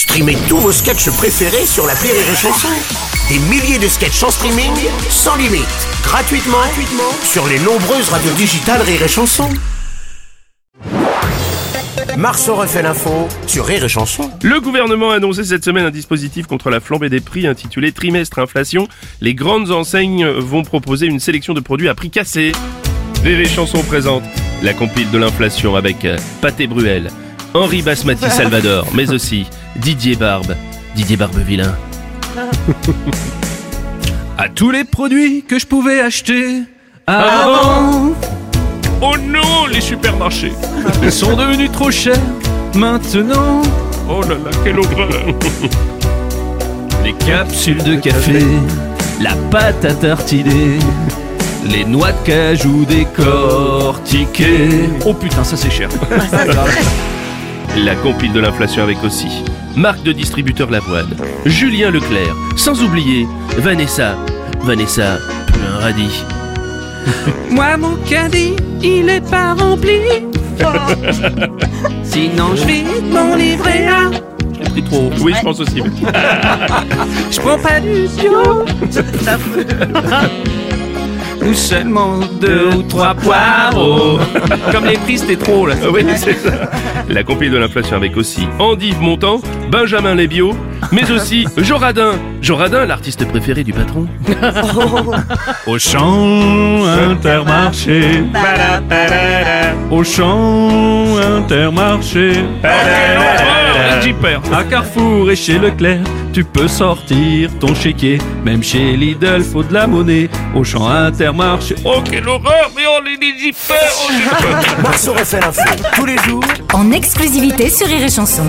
Streamez tous vos sketchs préférés sur la Rire et Chanson. Des milliers de sketchs en streaming, sans limite, gratuitement, gratuitement sur les nombreuses radios digitales Rire et Chanson. Marceau refait l'info sur Rire et Chanson. Le gouvernement a annoncé cette semaine un dispositif contre la flambée des prix intitulé Trimestre Inflation. Les grandes enseignes vont proposer une sélection de produits à prix cassé. VV Chanson présente la compile de l'inflation avec euh, Pâté Bruel, Henri Basmati Salvador, mais aussi Didier Barbe, Didier Barbevillain. à tous les produits que je pouvais acheter avant. Oh non, les supermarchés Ils sont devenus trop chers maintenant. Oh là là, quelle horreur Les capsules de café, la pâte à tartiner, les noix de cajou décortiquées. Oh putain, ça c'est cher. La compile de l'inflation avec aussi marque de distributeur Lavoine, Julien Leclerc, sans oublier Vanessa, Vanessa, plus un radis. Moi mon caddie, il est pas rempli. Sinon je vide mon livret A. J'ai pris trop. Oui, je pense aussi. Je prends pas du bio. Ou seulement deux ou trois poireaux. Comme les prix c'était trop là. oui, c'est ça. La compile de l'inflation avec aussi Andive Montand, Benjamin Lébio, mais aussi Joradin. Joradin, l'artiste préféré du patron. Au champ intermarché. Au champ intermarché. À Carrefour et chez Leclerc, tu peux sortir ton chéquier. Même chez Lidl, faut de la monnaie. Au champ intermarché. Oh, quelle horreur Mais on est des peur. Marceau refait l'info tous les jours en exclusivité sur Rire et Chanson.